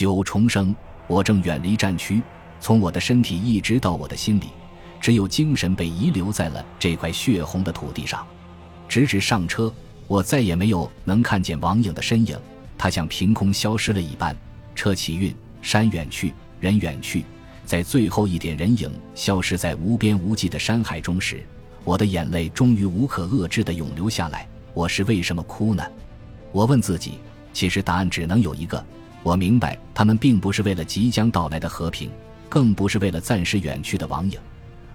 九重生，我正远离战区，从我的身体一直到我的心里，只有精神被遗留在了这块血红的土地上。直至上车，我再也没有能看见王影的身影，他像凭空消失了一般。车起运，山远去，人远去，在最后一点人影消失在无边无际的山海中时，我的眼泪终于无可遏制地涌流下来。我是为什么哭呢？我问自己，其实答案只能有一个。我明白，他们并不是为了即将到来的和平，更不是为了暂时远去的王影，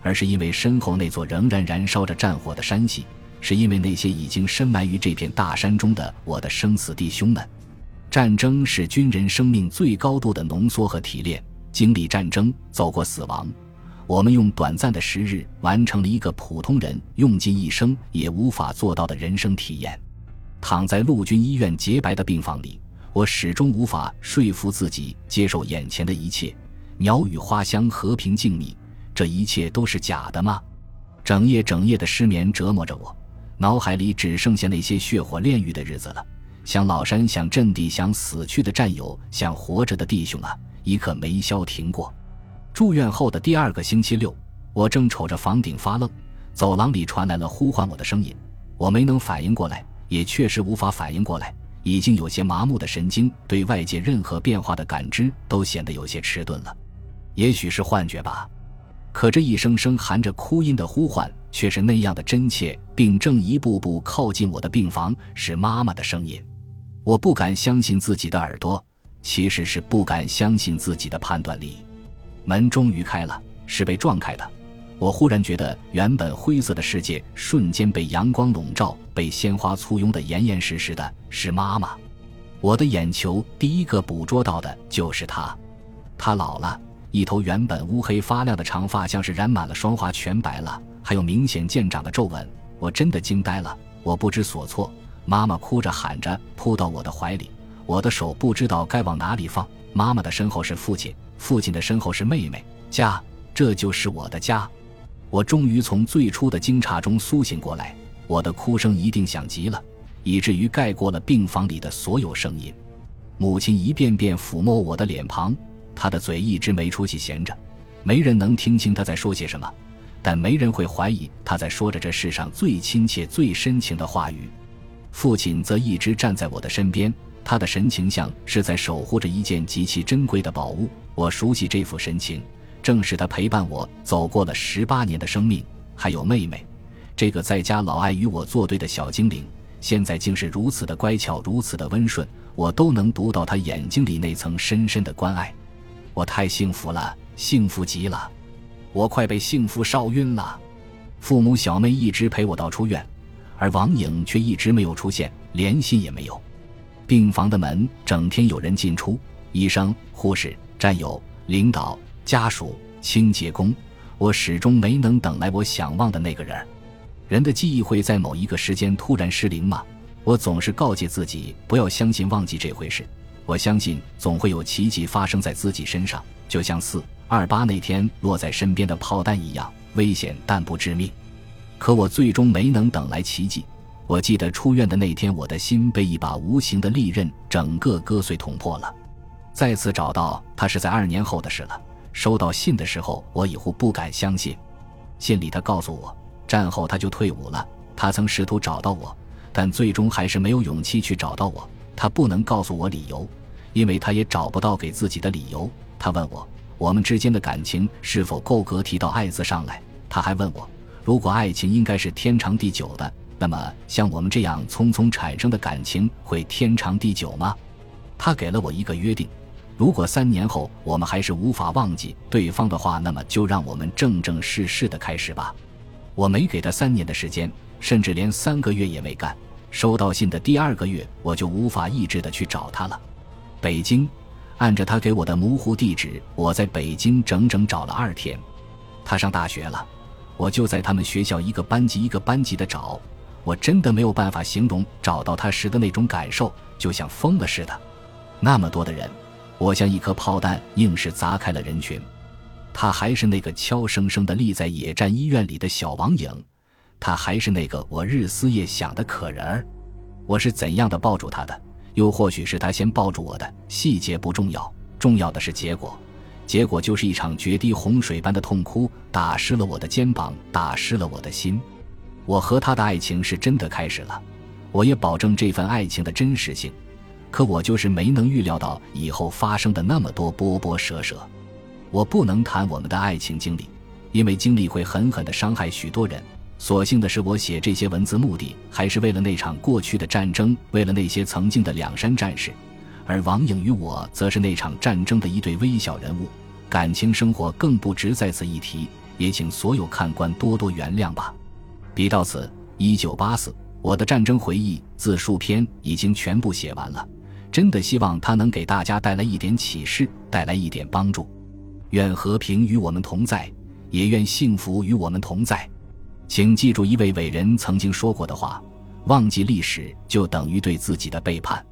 而是因为身后那座仍然燃烧着战火的山系，是因为那些已经深埋于这片大山中的我的生死弟兄们。战争是军人生命最高度的浓缩和提炼。经历战争，走过死亡，我们用短暂的时日完成了一个普通人用尽一生也无法做到的人生体验。躺在陆军医院洁白的病房里。我始终无法说服自己接受眼前的一切，鸟语花香，和平静谧，这一切都是假的吗？整夜整夜的失眠折磨着我，脑海里只剩下那些血火炼狱的日子了。想老山，想阵地，想死去的战友，想活着的弟兄啊，一刻没消停过。住院后的第二个星期六，我正瞅着房顶发愣，走廊里传来了呼唤我的声音，我没能反应过来，也确实无法反应过来。已经有些麻木的神经，对外界任何变化的感知都显得有些迟钝了。也许是幻觉吧，可这一声声含着哭音的呼唤却是那样的真切，并正一步步靠近我的病房，是妈妈的声音。我不敢相信自己的耳朵，其实是不敢相信自己的判断力。门终于开了，是被撞开的。我忽然觉得，原本灰色的世界瞬间被阳光笼罩，被鲜花簇拥得严严实实的。是妈妈，我的眼球第一个捕捉到的就是她。她老了，一头原本乌黑发亮的长发像是染满了霜华，全白了，还有明显见长的皱纹。我真的惊呆了，我不知所措。妈妈哭着喊着扑到我的怀里，我的手不知道该往哪里放。妈妈的身后是父亲，父亲的身后是妹妹。家，这就是我的家。我终于从最初的惊诧中苏醒过来，我的哭声一定响极了，以至于盖过了病房里的所有声音。母亲一遍遍抚摸我的脸庞，她的嘴一直没出息闲着，没人能听清她在说些什么，但没人会怀疑她在说着这世上最亲切、最深情的话语。父亲则一直站在我的身边，他的神情像是在守护着一件极其珍贵的宝物。我熟悉这副神情。正是他陪伴我走过了十八年的生命，还有妹妹，这个在家老爱与我作对的小精灵，现在竟是如此的乖巧，如此的温顺，我都能读到他眼睛里那层深深的关爱。我太幸福了，幸福极了，我快被幸福烧晕了。父母小妹一直陪我到出院，而王颖却一直没有出现，连信也没有。病房的门整天有人进出，医生、护士、战友、领导。家属、清洁工，我始终没能等来我想望的那个人。人的记忆会在某一个时间突然失灵吗？我总是告诫自己不要相信忘记这回事。我相信总会有奇迹发生在自己身上，就像四二八那天落在身边的炮弹一样危险但不致命。可我最终没能等来奇迹。我记得出院的那天，我的心被一把无形的利刃整个割碎捅破了。再次找到他是在二年后的事了。收到信的时候，我几乎不敢相信。信里他告诉我，战后他就退伍了。他曾试图找到我，但最终还是没有勇气去找到我。他不能告诉我理由，因为他也找不到给自己的理由。他问我，我们之间的感情是否够格提到爱字上来？他还问我，如果爱情应该是天长地久的，那么像我们这样匆匆产生的感情会天长地久吗？他给了我一个约定。如果三年后我们还是无法忘记对方的话，那么就让我们正正式式的开始吧。我没给他三年的时间，甚至连三个月也没干。收到信的第二个月，我就无法抑制的去找他了。北京，按着他给我的模糊地址，我在北京整整找了二天。他上大学了，我就在他们学校一个班级一个班级的找。我真的没有办法形容找到他时的那种感受，就像疯了似的。那么多的人。我像一颗炮弹，硬是砸开了人群。他还是那个悄声声的立在野战医院里的小王影，他还是那个我日思夜想的可人儿。我是怎样的抱住他的？又或许是他先抱住我的？细节不重要，重要的是结果，结果就是一场决堤洪水般的痛哭，打湿了我的肩膀，打湿了我的心。我和他的爱情是真的开始了，我也保证这份爱情的真实性。可我就是没能预料到以后发生的那么多波波折折。我不能谈我们的爱情经历，因为经历会狠狠地伤害许多人。所幸的是，我写这些文字目的还是为了那场过去的战争，为了那些曾经的两山战士。而王颖与我，则是那场战争的一对微小人物，感情生活更不值在此一提。也请所有看官多多原谅吧。笔到此，一九八四，我的战争回忆自述篇已经全部写完了。真的希望他能给大家带来一点启示，带来一点帮助。愿和平与我们同在，也愿幸福与我们同在。请记住一位伟人曾经说过的话：忘记历史，就等于对自己的背叛。